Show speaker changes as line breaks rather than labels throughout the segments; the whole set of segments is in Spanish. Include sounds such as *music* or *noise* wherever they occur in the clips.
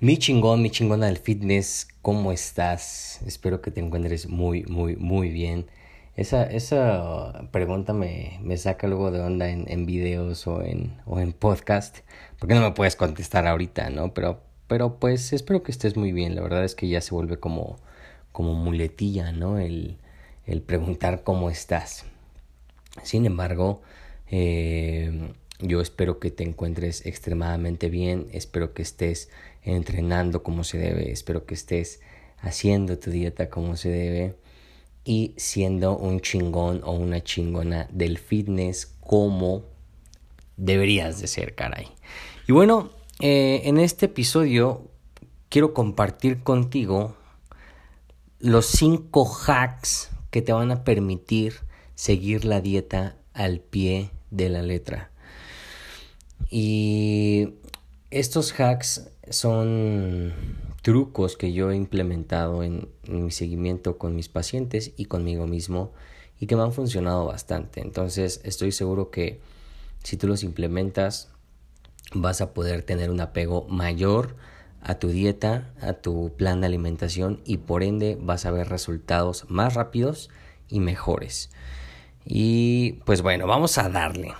Mi chingón, mi chingona del fitness, ¿cómo estás? Espero que te encuentres muy, muy, muy bien. Esa, esa pregunta me, me saca luego de onda en, en videos o en, o en podcast, porque no me puedes contestar ahorita, ¿no? Pero, pero pues espero que estés muy bien. La verdad es que ya se vuelve como, como muletilla, ¿no? El, el preguntar cómo estás. Sin embargo, eh, yo espero que te encuentres extremadamente bien, espero que estés entrenando como se debe, espero que estés haciendo tu dieta como se debe y siendo un chingón o una chingona del fitness como deberías de ser, caray. Y bueno, eh, en este episodio quiero compartir contigo los cinco hacks que te van a permitir seguir la dieta al pie de la letra. Y estos hacks son trucos que yo he implementado en, mi seguimiento con mis pacientes y conmigo mismo y que me han funcionado bastante. Entonces estoy seguro que si tú los implementas vas a poder tener un apego mayor a tu dieta, a tu plan de alimentación y por ende vas a ver resultados más rápidos y mejores. Y pues bueno, vamos a darle.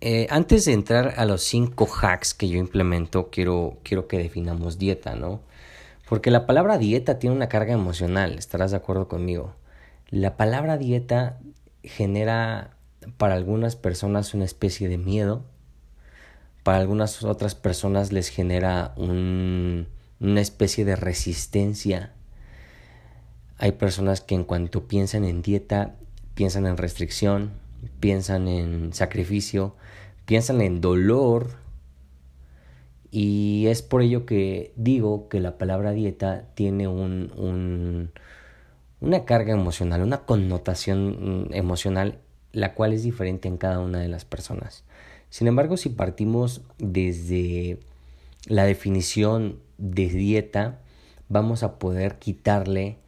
Eh, antes de entrar a los cinco hacks que yo implemento, quiero, quiero que definamos dieta, ¿no? Porque la palabra dieta tiene una carga emocional, estarás de acuerdo conmigo. La palabra dieta genera para algunas personas una especie de miedo, para algunas otras personas les genera un, una especie de resistencia. Hay personas que en cuanto piensan en dieta, piensan en restricción, piensan en sacrificio, piensan en dolor y es por ello que digo que la palabra dieta tiene un, un, una carga emocional, una connotación emocional, la cual es diferente en cada una de las personas. Sin embargo, si partimos desde la definición de dieta, vamos a poder quitarle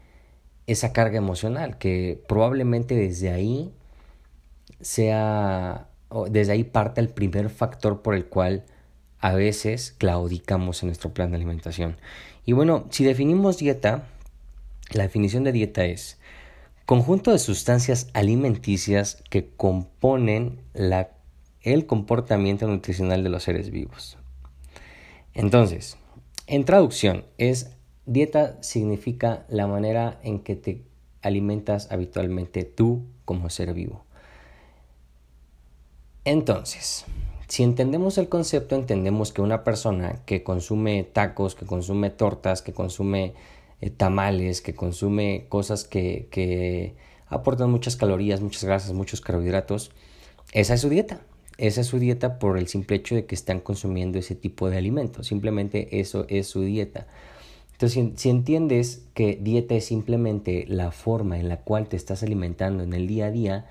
esa carga emocional, que probablemente desde ahí sea, desde ahí parte el primer factor por el cual a veces claudicamos en nuestro plan de alimentación. Y bueno, si definimos dieta, la definición de dieta es conjunto de sustancias alimenticias que componen la, el comportamiento nutricional de los seres vivos. Entonces, en traducción, es dieta significa la manera en que te alimentas habitualmente tú como ser vivo. Entonces, si entendemos el concepto, entendemos que una persona que consume tacos, que consume tortas, que consume eh, tamales, que consume cosas que, que aportan muchas calorías, muchas grasas, muchos carbohidratos, esa es su dieta. Esa es su dieta por el simple hecho de que están consumiendo ese tipo de alimentos. Simplemente eso es su dieta. Entonces, si, si, entiendes que dieta es simplemente la forma en la cual te estás alimentando en el día a día,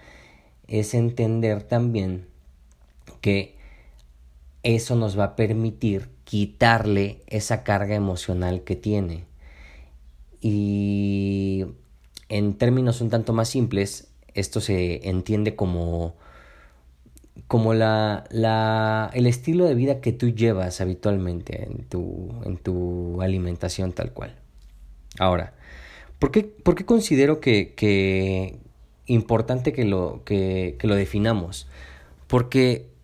es entender también que eso nos va a permitir quitarle esa carga emocional que tiene. Y en términos un tanto más simples, esto se entiende como, como la, la, el estilo de vida que tú llevas habitualmente en tu, en tu alimentación tal cual. Ahora, ¿por qué, por qué considero que, que importante que lo, que, que lo definamos? Porque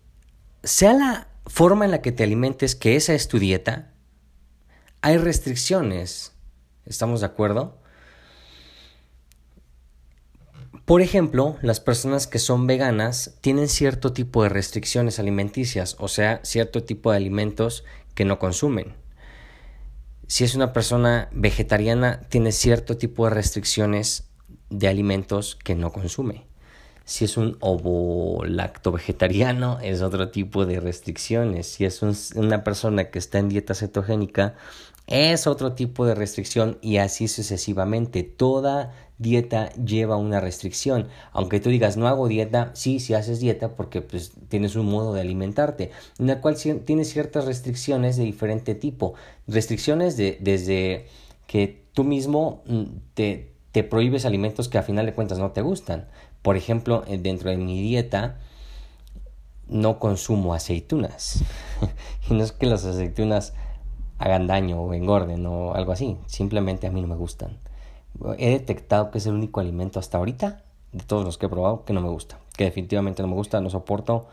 sea la forma en la que te alimentes, que esa es tu dieta, hay restricciones. ¿Estamos de acuerdo? Por ejemplo, las personas que son veganas tienen cierto tipo de restricciones alimenticias, o sea, cierto tipo de alimentos que no consumen. Si es una persona vegetariana, tiene cierto tipo de restricciones de alimentos que no consume. Si es un ovo-lacto vegetariano, es otro tipo de restricciones. Si es una persona que está en dieta cetogénica, es otro tipo de restricción y así sucesivamente. Toda dieta lleva una restricción. Aunque tú digas no hago dieta, sí, si haces dieta porque pues tienes un modo de alimentarte, en la cual tienes ciertas restricciones de diferente tipo. Restricciones de, desde que tú mismo mm, te, te prohíbes alimentos que a final de cuentas no te gustan. Por ejemplo, eh, dentro de mi dieta no consumo aceitunas. *laughs* y no es que las aceitunas hagan daño o engorden o algo así. Simplemente a mí no me gustan. He detectado que es el único alimento hasta ahorita, de todos los que he probado, que no me gusta. Que definitivamente no me gusta, no soporto.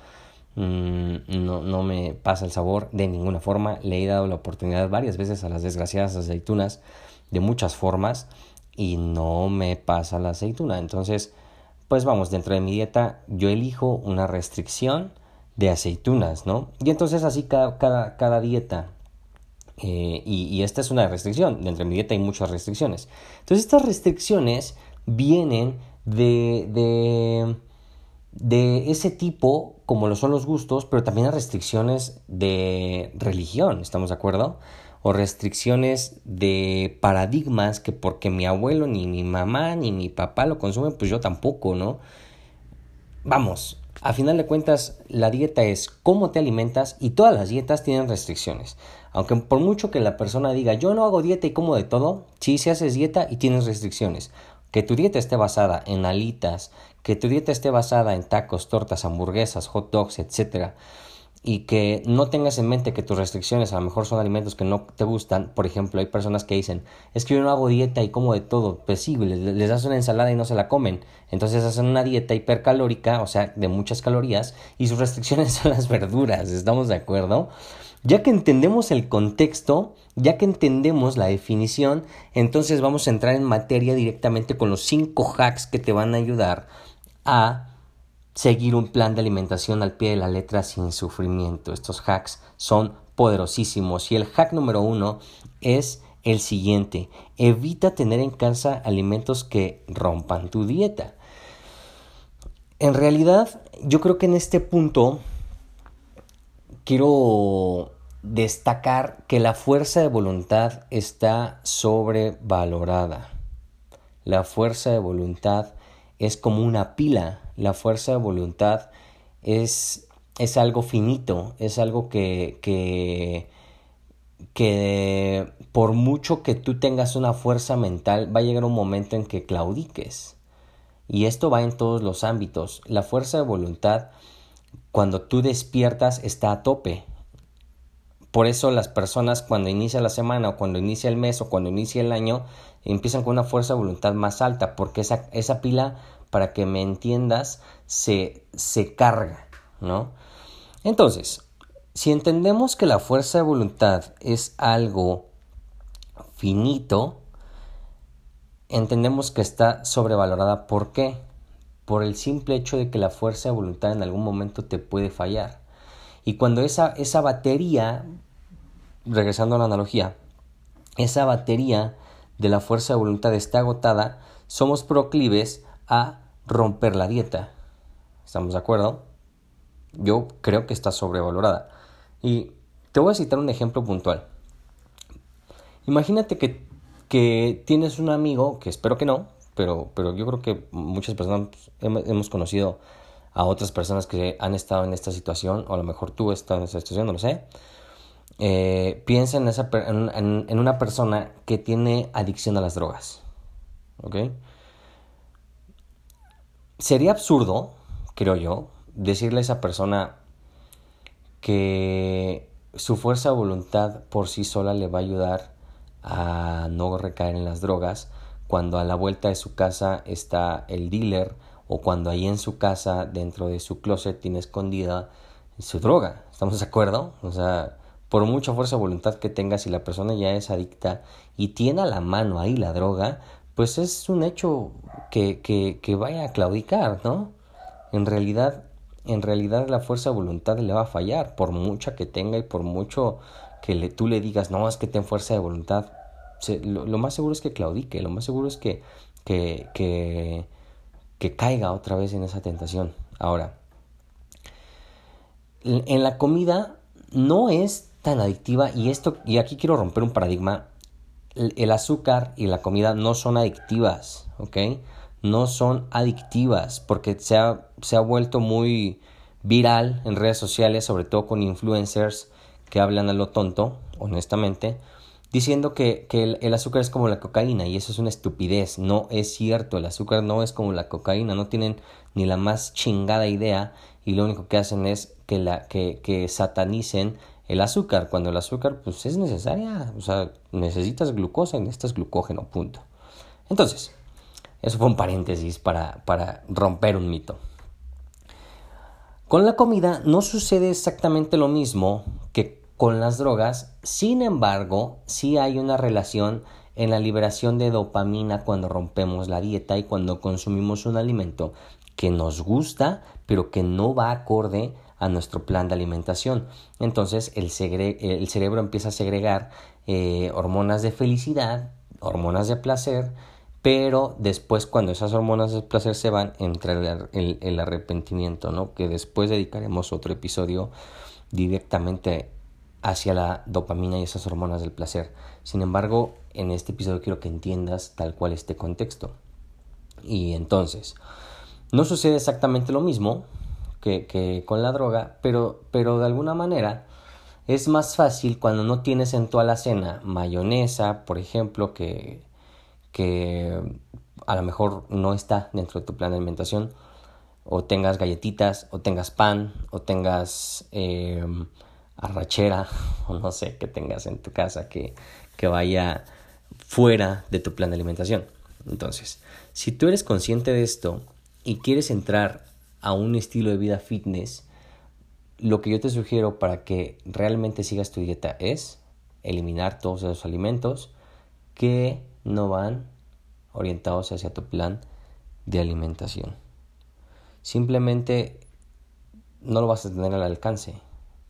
Mm, no, no me pasa el sabor de ninguna forma. Le he dado la oportunidad varias veces a las desgraciadas aceitunas de muchas formas y no me pasa la aceituna. Entonces, pues vamos, dentro de mi dieta yo elijo una restricción de aceitunas, ¿no? Y entonces así cada, cada, dieta. Eh, y, esta es una restricción, dentro de mi dieta hay muchas restricciones. Entonces estas restricciones vienen de, de, de ese tipo, como lo son los gustos, pero también hay restricciones de religión, ¿estamos de acuerdo? O restricciones de paradigmas que porque mi abuelo, ni mi mamá, ni mi papá lo consumen, pues yo tampoco, ¿no? Vamos, a final de cuentas, la dieta es cómo te alimentas y todas las dietas tienen restricciones. Aunque por mucho que la persona diga yo no hago dieta y como de todo, sí se haces dieta y tienes restricciones. Que tu dieta esté basada en alitas, que tu dieta esté basada en tacos, tortas, hamburguesas, hot dogs, etcétera y que no tengas en mente que tus restricciones a lo mejor son alimentos que no te gustan. Por ejemplo, hay personas que dicen, es que yo no hago dieta y como de todo. Pues sí, les, les das una ensalada y no se la comen. Entonces hacen una dieta hipercalórica, o sea, de muchas calorías, y sus restricciones *laughs* son las verduras. ¿Estamos de acuerdo? Ya que entendemos el contexto, ya que entendemos la definición, entonces vamos a entrar en materia directamente con los cinco hacks que te van a ayudar a seguir un plan de alimentación al pie de la letra sin sufrimiento. Estos hacks son poderosísimos y el hack número uno es el siguiente. Evita tener en casa alimentos que rompan tu dieta. En realidad, yo creo que en este punto quiero destacar que la fuerza de voluntad está sobrevalorada. La fuerza de voluntad es como una pila la fuerza de voluntad es, es algo finito, es algo que, que, que por mucho que tú tengas una fuerza mental, va a llegar un momento en que claudiques. Y esto va en todos los ámbitos. La fuerza de voluntad, cuando tú despiertas, está a tope. Por eso las personas cuando inicia la semana o cuando inicia el mes o cuando inicia el año empiezan con una fuerza de voluntad más alta porque esa, esa pila para que me entiendas, se, se carga, ¿no? Entonces, si entendemos que la fuerza de voluntad es algo finito, entendemos que está sobrevalorada. ¿Por qué? Por el simple hecho de que la fuerza de voluntad en algún momento te puede fallar. Y cuando esa, esa batería, regresando a la analogía, esa batería de la fuerza de voluntad está agotada, somos proclives a romper la dieta. ¿Estamos de acuerdo? Yo creo que está sobrevalorada. Y te voy a citar un ejemplo puntual. Imagínate que, que tienes un amigo, que espero que no, pero, pero yo creo que muchas personas hemos conocido a otras personas que han estado en esta situación, o a lo mejor tú estás en esta situación, no lo sé. Eh, piensa en, esa, en, en, una persona que tiene adicción a las drogas. ¿Ok? sería absurdo, creo yo, decirle a esa persona que su fuerza de voluntad por sí sola le va a ayudar a no recaer en las drogas cuando a la vuelta de su casa está el dealer o cuando ahí en su casa dentro de su closet tiene escondida su droga. ¿Estamos de acuerdo? O sea, por mucha fuerza de voluntad que tenga, si la persona ya es adicta y tiene a la mano ahí la droga, pues es un hecho que, que, que vaya a claudicar, ¿no? En realidad, en realidad la fuerza de voluntad le va a fallar, por mucha que tenga y por mucho que le, tú le digas, no, es que ten fuerza de voluntad. lo, más seguro es que claudique, lo más seguro es que, que, que, que caiga otra vez en esa tentación. Ahora, en la comida no es tan adictiva y esto y aquí quiero romper un paradigma el, azúcar y la comida no son adictivas ok no son adictivas porque se ha, se ha vuelto muy viral en redes sociales sobre todo con influencers que hablan a lo tonto honestamente diciendo que, que el, azúcar es como la cocaína y eso es una estupidez no es cierto el azúcar no es como la cocaína no tienen ni la más chingada idea y lo único que hacen es que, la, que, que satanicen el azúcar, cuando el azúcar pues es necesaria, o sea, necesitas glucosa y necesitas glucógeno, punto. Entonces, eso fue un paréntesis para, para romper un mito. Con la comida no sucede exactamente lo mismo con las drogas, sin embargo, sí hay una relación en la liberación de dopamina cuando rompemos la dieta y cuando consumimos un alimento que nos gusta, pero que no va acorde a nuestro plan de alimentación. Entonces el, cerebro empieza a segregar eh, hormonas de felicidad, hormonas de placer, pero después cuando esas hormonas de placer se van entra el, el, arrepentimiento, ¿no? que después dedicaremos otro episodio directamente hacia la dopamina y esas hormonas del placer. Sin embargo, en este episodio quiero que entiendas tal cual este contexto. Y entonces, no sucede exactamente lo mismo que, con la droga, pero, pero de alguna manera es más fácil cuando no tienes en tu alacena mayonesa, por ejemplo, que, que a lo mejor no está dentro de tu plan de alimentación, o tengas galletitas, o tengas pan, o tengas eh, arrachera, *laughs* o no sé, que tengas en tu casa que, que vaya fuera de tu plan de alimentación. Entonces, si tú eres consciente de esto, y quieres entrar a un estilo de vida fitness, lo que yo te sugiero para que realmente sigas tu dieta es eliminar todos esos alimentos que no van orientados hacia tu plan de alimentación. Simplemente no lo vas a tener al alcance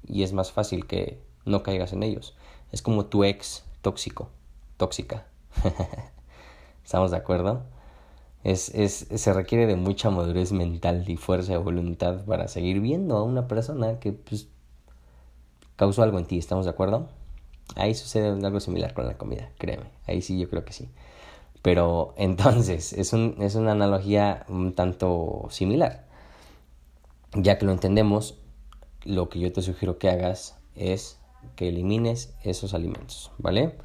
y es más fácil que no caigas en ellos. Es como tu ex tóxico, tóxica. *laughs* ¿Estamos de acuerdo? Es, es, se requiere de mucha madurez mental y fuerza de voluntad para seguir viendo a una persona que pues, causó algo en ti, ¿estamos de acuerdo? Ahí sucede algo similar con la comida, créeme, ahí sí yo creo que sí. Pero *laughs* entonces es, un, es una analogía un tanto similar. Ya que lo entendemos, lo que yo te sugiero que hagas es que elimines esos alimentos, ¿vale?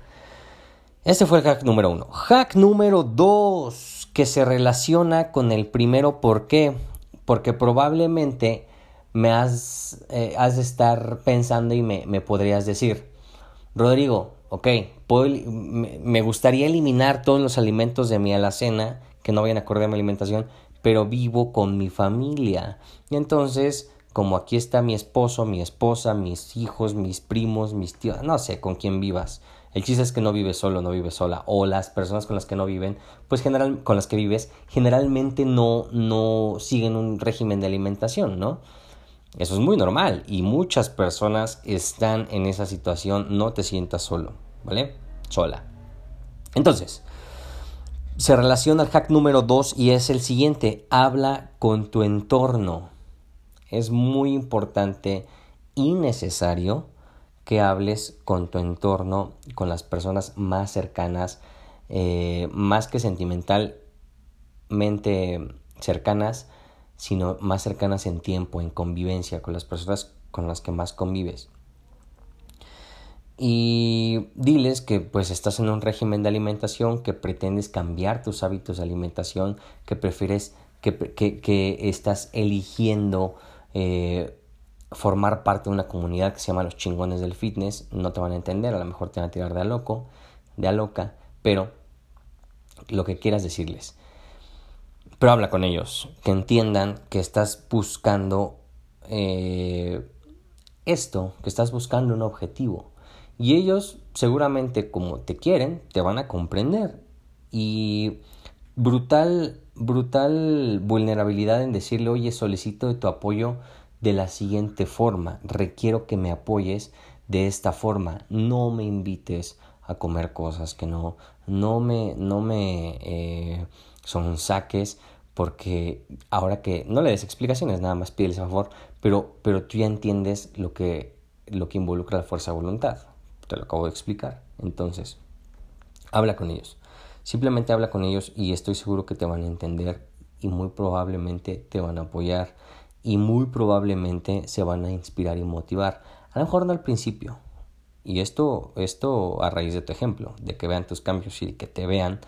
Este fue el hack número uno. Hack número dos que se relaciona con el primero. ¿Por qué? Porque probablemente me has, eh, has de estar pensando y me, me podrías decir, Rodrigo, ok, me, gustaría eliminar todos los alimentos de mi alacena que no vayan acorde a mi alimentación, pero vivo con mi familia. Y entonces, como aquí está mi esposo, mi esposa, mis hijos, mis primos, mis tíos, no sé con quién vivas. El chiste es que no vives solo, no vives sola. O las personas con las que no viven, pues general, con las que vives, generalmente no, no siguen un régimen de alimentación, ¿no? Eso es muy normal y muchas personas están en esa situación. No te sientas solo, ¿vale? Sola. Entonces, se relaciona al hack número 2 y es el siguiente. Habla con tu entorno. Es muy importante y necesario que hables con tu entorno, con las personas más cercanas, eh, más que sentimentalmente cercanas, sino más cercanas en tiempo, en convivencia, con las personas con las que más convives. Y diles que pues estás en un régimen de alimentación, que pretendes cambiar tus hábitos de alimentación, que prefieres, que, que, estás eligiendo eh, formar parte de una comunidad que se llama los chingones del fitness, no te van a entender, a lo mejor te van a tirar de a loco, de a loca, pero lo que quieras decirles. Pero habla con ellos, que entiendan que estás buscando eh, esto, que estás buscando un objetivo. Y ellos seguramente como te quieren, te van a comprender. Y brutal, brutal vulnerabilidad en decirle, oye, solicito de tu apoyo de la siguiente forma, requiero que me apoyes de esta forma, no me invites a comer cosas que no, no me, no me eh, son saques porque ahora que no le des explicaciones, nada más pídeles favor, pero, pero tú ya entiendes lo que, lo que involucra la fuerza de voluntad. Te lo acabo de explicar. Entonces, habla con ellos. Simplemente habla con ellos y estoy seguro que te van a entender y muy probablemente te van a apoyar y muy probablemente se van a inspirar y motivar. A lo mejor no al principio. Y esto, esto a raíz de tu ejemplo, de que vean tus cambios y que te vean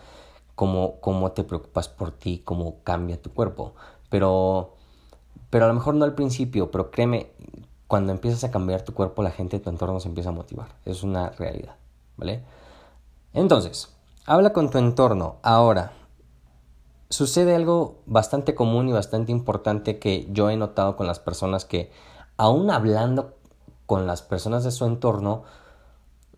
cómo, cómo te preocupas por ti, cómo cambia tu cuerpo. Pero, pero a lo mejor no al principio, pero créeme, cuando empiezas a cambiar tu cuerpo, la gente de tu entorno se empieza a motivar. Es una realidad, ¿vale? Entonces, habla con tu entorno. Ahora, sucede algo bastante común y bastante importante que yo he notado con las personas que, aún hablando con las personas de su entorno,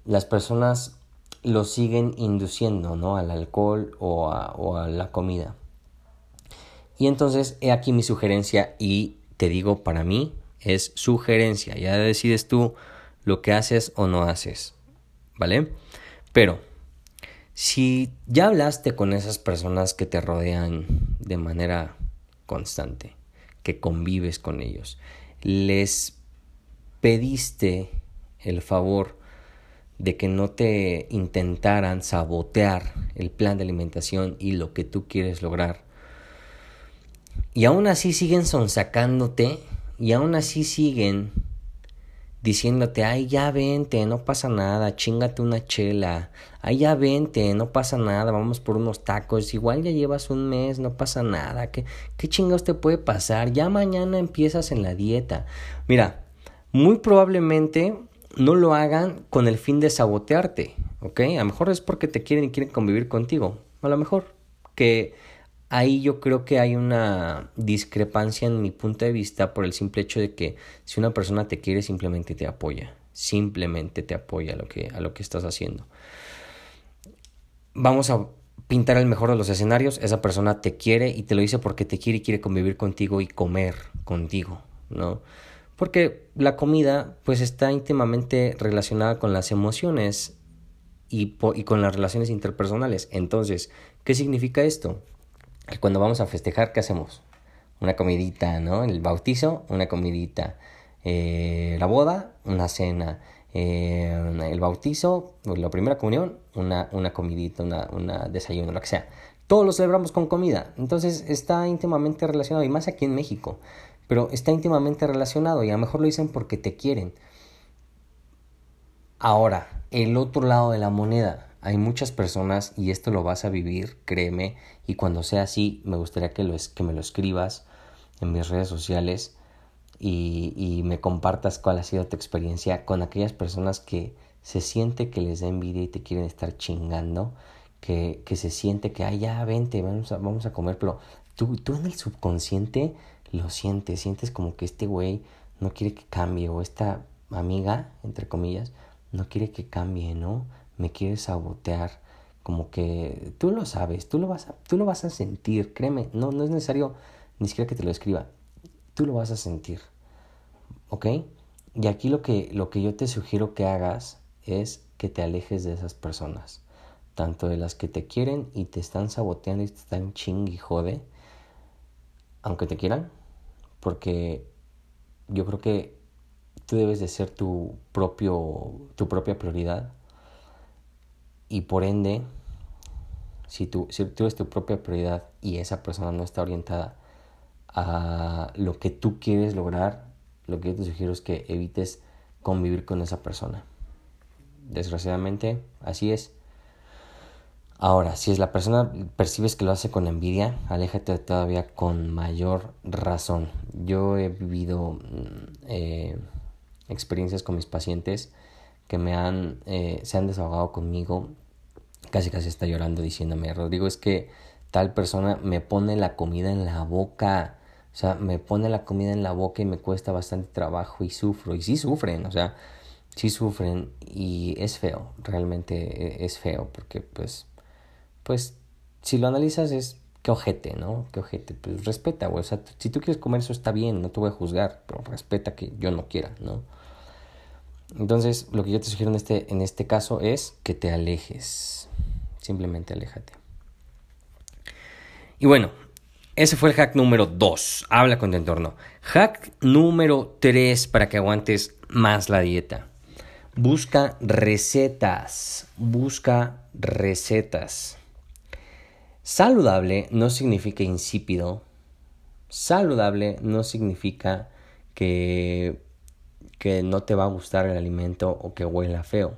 las personas lo siguen induciendo, ¿no? Al alcohol o a, o a la comida. Y entonces, he aquí mi sugerencia y te digo, para mí es sugerencia. Ya decides tú lo que haces o no haces, ¿vale? Pero, si ya hablaste con esas personas que te rodean de manera constante, que convives con ellos, les pediste el favor de que no te intentaran sabotear el plan de alimentación y lo que tú quieres lograr. Y aún así siguen sonsacándote y aún así siguen diciéndote, ay, ya vente, no pasa nada, chingate una chela, ay, ya vente, no pasa nada, vamos por unos tacos, igual ya llevas un mes, no pasa nada, ¿qué, qué chingados te puede pasar? Ya mañana empiezas en la dieta. Mira, muy probablemente no lo hagan con el fin de sabotearte, ¿ok? A lo mejor es porque te quieren y quieren convivir contigo. A lo mejor que ahí yo creo que hay una discrepancia en mi punto de vista por el simple hecho de que si una persona te quiere simplemente te apoya, simplemente te apoya a lo que, a lo que estás haciendo. Vamos a pintar el mejor de los escenarios, esa persona te quiere y te lo dice porque te quiere y quiere convivir contigo y comer contigo, ¿no? porque la comida pues está íntimamente relacionada con las emociones y, y, con las relaciones interpersonales. Entonces, ¿qué significa esto? Cuando vamos a festejar, ¿qué hacemos? Una comidita, ¿no? El bautizo, una comidita. Eh, la boda, una cena. Eh, el bautizo, la primera comunión, una, una comidita, una, una desayuno, lo que sea. Todos lo celebramos con comida. Entonces está íntimamente relacionado, y más aquí en México pero está íntimamente relacionado y a lo mejor lo dicen porque te quieren. Ahora, el otro lado de la moneda, hay muchas personas y esto lo vas a vivir, créeme, y cuando sea así, me gustaría que, lo, que me lo escribas en mis redes sociales y, y me compartas cuál ha sido tu experiencia con aquellas personas que se siente que les da envidia y te quieren estar chingando, que, que se siente que, ay, ya, vente, vamos a, vamos a comer, pero tú, tú en el subconsciente lo sientes, sientes como que este güey no quiere que cambie o esta amiga, entre comillas, no quiere que cambie, ¿no? Me quiere sabotear, como que tú lo sabes, tú lo vas a, tú lo vas a sentir, créeme, no, no es necesario ni siquiera que te lo escriba, tú lo vas a sentir, ¿ok? Y aquí lo que, lo que yo te sugiero que hagas es que te alejes de esas personas, tanto de las que te quieren y te están saboteando y te están ching y jode, aunque te quieran, porque yo creo que tú debes de ser tu propio tu propia prioridad y por ende si tú, si eres tu propia prioridad y esa persona no está orientada a lo que tú quieres lograr, lo que yo te sugiero es que evites convivir con esa persona. Desgraciadamente, así es. Ahora, si es la persona percibes que lo hace con envidia, aléjate todavía con mayor razón. Yo he vivido mm, eh, experiencias con mis pacientes que me han, eh, se han desahogado conmigo, casi casi está llorando diciéndome, Rodrigo, es que tal persona me pone la comida en la boca, o sea, me pone la comida en la boca y me cuesta bastante trabajo y sufro, y sí sufren, o sea, sí sufren y es feo, realmente e, es feo, porque pues pues si lo analizas es qué ojete, ¿no? Qué ojete. Pues respeta, güey. O sea, si tú quieres comer eso está bien, no te voy a juzgar, pero respeta que yo no quiera, ¿no? Entonces, lo que yo te sugiero en este, en este caso es que te alejes. Simplemente aléjate. Y bueno, ese fue el hack número 2. Habla con tu entorno. Hack número 3 para que aguantes más la dieta. Busca recetas. Busca recetas. Saludable no significa insípido. Saludable no significa que, que no te va a gustar el alimento o que huela feo.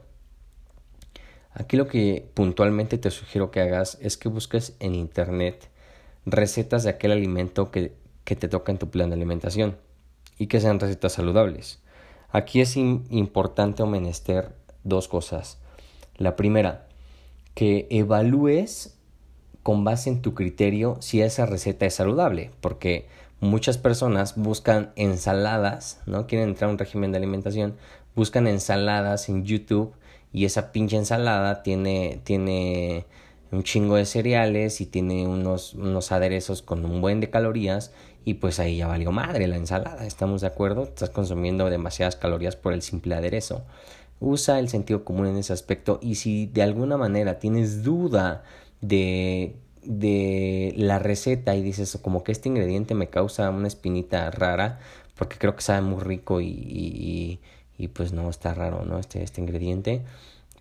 Aquí lo que puntualmente te sugiero que hagas es que busques en internet recetas de aquel alimento que, que te toca en tu plan de alimentación y que sean recetas saludables. Aquí es importante o menester dos cosas. La primera, que evalúes con base en tu criterio si esa receta es saludable, porque muchas personas buscan ensaladas, ¿no? Quieren entrar a un régimen de alimentación, buscan ensaladas en YouTube y esa pinche ensalada tiene, tiene un chingo de cereales y tiene unos, unos aderezos con un buen de calorías y pues ahí ya valió madre la ensalada, ¿estamos de acuerdo? Estás consumiendo demasiadas calorías por el simple aderezo. Usa el sentido común en ese aspecto y si de alguna manera tienes duda de, de la receta y dices como que este ingrediente me causa una espinita rara porque creo que sabe muy rico y, y, y pues no está raro, ¿no? Este, este ingrediente.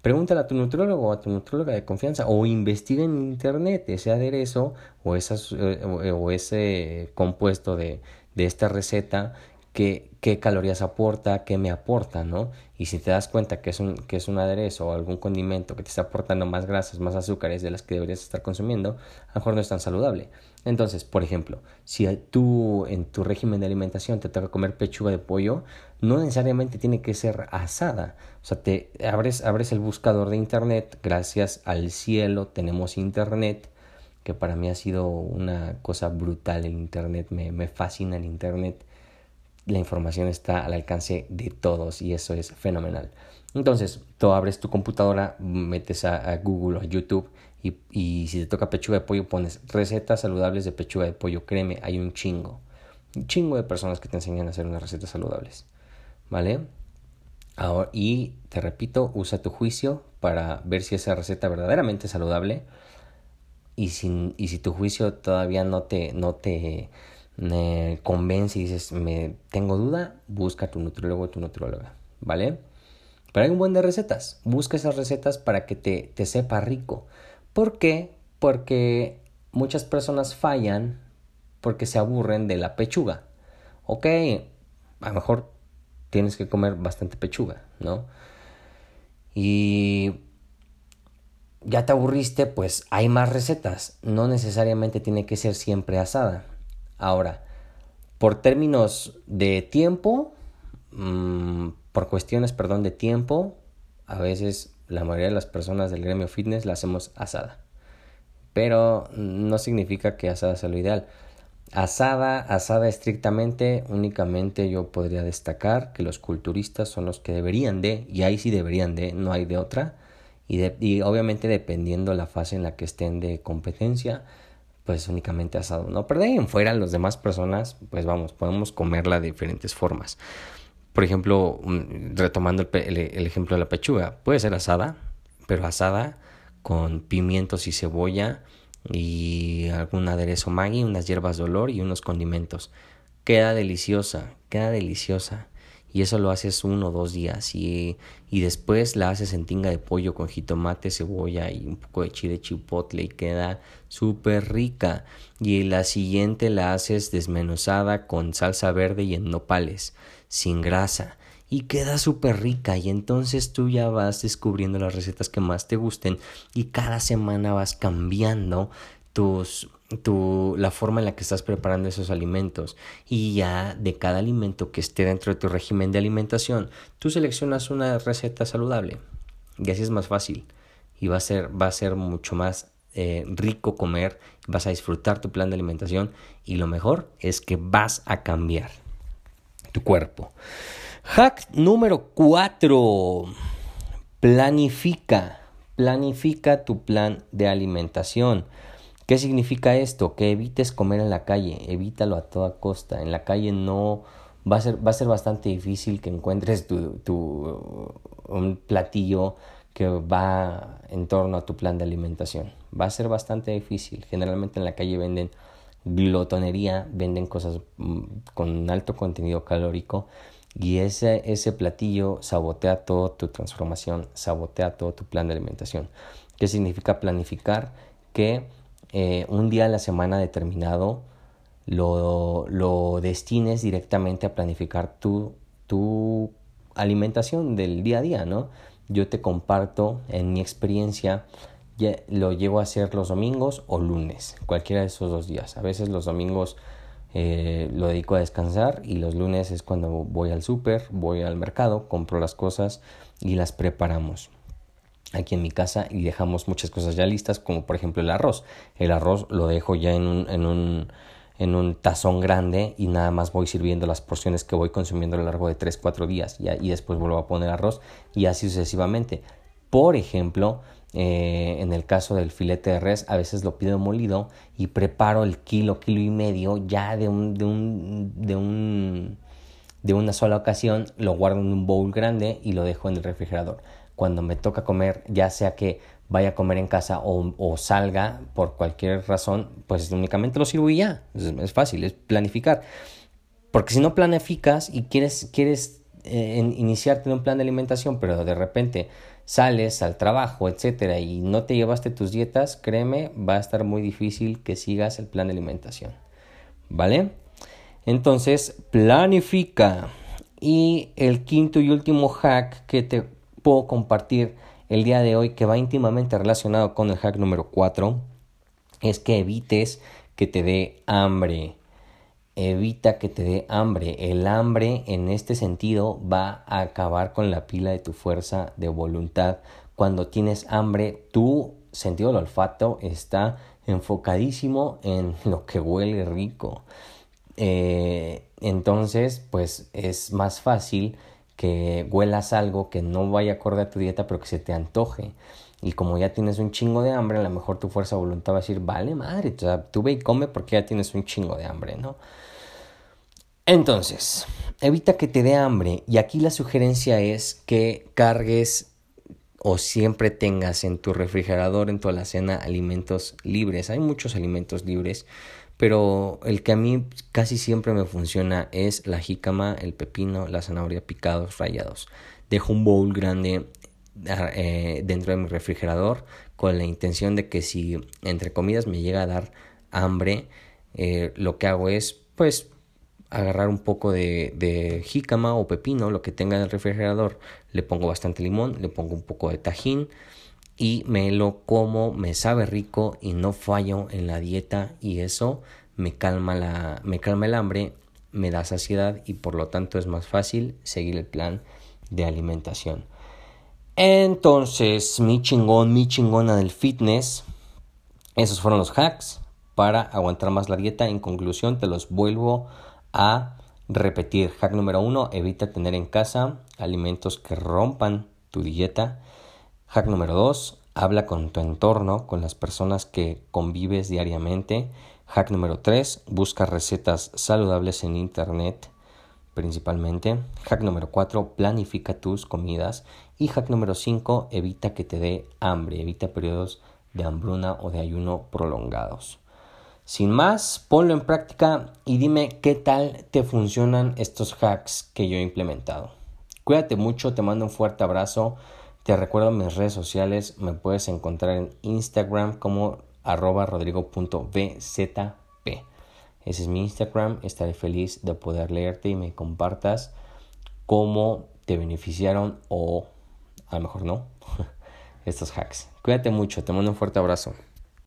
Pregúntale a tu nutrólogo o a tu nutróloga de confianza o investiga en internet ese aderezo o, esas, eh, o ese compuesto de, de esta receta qué, qué calorías aporta, qué me aporta, ¿no? Y si te das cuenta que es, un, que es un aderezo o algún condimento que te está aportando más grasas, más azúcares de las que deberías estar consumiendo, a lo mejor no es tan saludable. Entonces, por ejemplo, si tú en tu régimen de alimentación te toca comer pechuga de pollo, no necesariamente tiene que ser asada. O sea, te abres, abres el buscador de internet, gracias al cielo tenemos internet, que para mí ha sido una cosa brutal el internet, me, me fascina el internet la información está al alcance de todos y eso es fenomenal. Entonces, tú abres tu computadora, metes a, Google o a YouTube y, si te toca pechuga de pollo pones recetas saludables de pechuga de pollo. Créeme, hay un chingo. Un chingo de personas que te enseñan a hacer unas recetas saludables. ¿Vale? Ahora, y te repito, usa tu juicio para ver si esa receta verdaderamente es saludable. Y si, y si tu juicio todavía no te, no te me convence y dices, me tengo duda, busca a tu nutriólogo o tu nutrióloga, ¿vale? Pero hay un buen de recetas. Busca esas recetas para que te, te sepa rico. ¿Por qué? Porque muchas personas fallan porque se aburren de la pechuga. Ok, a lo mejor tienes que comer bastante pechuga, ¿no? Y ya te aburriste, pues hay más recetas. No necesariamente tiene que ser siempre asada. Ahora, por términos de tiempo, mm, por cuestiones, perdón, de tiempo, a veces la mayoría de las personas del gremio fitness la hacemos asada. Pero no significa que asada sea lo ideal. Asada, asada estrictamente, únicamente yo podría destacar que los culturistas son los que deberían de, y ahí sí deberían de, no hay de otra, y, obviamente dependiendo la fase en la que estén de competencia, pues únicamente asado, ¿no? Pero de en fuera, las demás personas, pues vamos, podemos comerla de diferentes formas. Por ejemplo, retomando el, el, ejemplo de la pechuga, puede ser asada, pero asada con pimientos y cebolla y algún aderezo maggi, unas hierbas de olor y unos condimentos. Queda deliciosa, queda deliciosa. Y eso lo haces uno o dos días y, y, después la haces en tinga de pollo con jitomate, cebolla y un poco de chile chipotle y queda súper rica. Y la siguiente la haces desmenuzada con salsa verde y en nopales sin grasa y queda súper rica y entonces tú ya vas descubriendo las recetas que más te gusten y cada semana vas cambiando tus tu, la forma en la que estás preparando esos alimentos. Y ya de cada alimento que esté dentro de tu régimen de alimentación, tú seleccionas una receta saludable y así es más fácil y va a ser, va a ser mucho más eh, rico comer, vas a disfrutar tu plan de alimentación y lo mejor es que vas a cambiar tu cuerpo. Hack número 4. Planifica. Planifica tu plan de alimentación. ¿Qué significa esto? Que evites comer en la calle, evítalo a toda costa. En la calle no va a ser, va a ser bastante difícil que encuentres tu, tu, un platillo que va en torno a tu plan de alimentación. Va a ser bastante difícil. Generalmente en la calle venden glotonería, venden cosas mm, con alto contenido calórico y ese, ese platillo sabotea toda tu transformación, sabotea todo tu plan de alimentación. ¿Qué significa planificar? Que eh, un día a la semana determinado lo, lo destines directamente a planificar tu, tu alimentación del día a día, ¿no? Yo te comparto en mi experiencia, lo llevo a hacer los domingos o lunes, cualquiera de esos dos días. A veces los domingos eh, lo dedico a descansar y los lunes es cuando voy al súper, voy al mercado, compro las cosas y las preparamos aquí en mi casa y dejamos muchas cosas ya listas, como por ejemplo el arroz. El arroz lo dejo ya en un, en un, en un tazón grande y nada más voy sirviendo las porciones que voy consumiendo a lo largo de 3-4 días y, y después vuelvo a poner arroz y así sucesivamente. Por ejemplo, eh, en el caso del filete de res, a veces lo pido molido y preparo el kilo, kilo y medio ya de un, de un, de un, de una sola ocasión, lo guardo en un bowl grande y lo dejo en el refrigerador cuando me toca comer, ya sea que vaya a comer en casa o, salga por cualquier razón, pues únicamente lo sirvo y ya. Es, fácil, es planificar. Porque si no planificas y quieres, quieres eh, iniciarte en un plan de alimentación, pero de repente sales al trabajo, etcétera, y no te llevaste tus dietas, créeme, va a estar muy difícil que sigas el plan de alimentación. ¿Vale? Entonces, planifica. Y el quinto y último hack que te puedo compartir el día de hoy que va íntimamente relacionado con el hack número 4 es que evites que te dé hambre. Evita que te dé hambre. El hambre en este sentido va a acabar con la pila de tu fuerza de voluntad. Cuando tienes hambre, tu sentido del olfato está enfocadísimo en *laughs* lo que huele rico. Eh, entonces, pues es más fácil que huelas algo que no vaya acorde a tu dieta, pero que se te antoje. Y como ya tienes un chingo de hambre, a lo mejor tu fuerza de voluntad va a decir, vale madre, tú ve y come porque ya tienes un chingo de hambre, ¿no? Entonces, evita que te dé hambre. Y aquí la sugerencia es que cargues o siempre tengas en tu refrigerador, en tu alacena, alimentos libres. Hay muchos alimentos libres pero el que a mí casi siempre me funciona es la jícama, el pepino, la zanahoria picados, rayados. Dejo un bowl grande ah, eh, dentro de mi refrigerador con la intención de que si entre comidas me llega a dar hambre, eh, lo que hago es pues agarrar un poco de, de jícama o pepino, lo que tenga en el refrigerador, le pongo bastante limón, le pongo un poco de tajín, y me lo como, me sabe rico y no fallo en la dieta y eso me calma, la, me calma el hambre, me da saciedad y por lo tanto es más fácil seguir el plan de alimentación. Entonces, mi chingón, mi chingona del fitness, esos fueron los hacks para aguantar más la dieta. En conclusión, te los vuelvo a repetir. Hack número uno, evita tener en casa alimentos que rompan tu dieta. Hack número 2. Habla con tu entorno, con las personas que convives diariamente. Hack número 3. Busca recetas saludables en Internet principalmente. Hack número 4. Planifica tus comidas. Y hack número 5. Evita que te dé hambre. Evita periodos de hambruna o de ayuno prolongados. Sin más, ponlo en práctica y dime qué tal te funcionan estos hacks que yo he implementado. Cuídate mucho, te mando un fuerte abrazo. Te recuerdo mis redes sociales, me puedes encontrar en Instagram como arroba rodrigo.bzp. Ese es mi Instagram, estaré feliz de poder leerte y me compartas cómo te beneficiaron o a lo mejor no *laughs* estos hacks. Cuídate mucho, te mando un fuerte abrazo.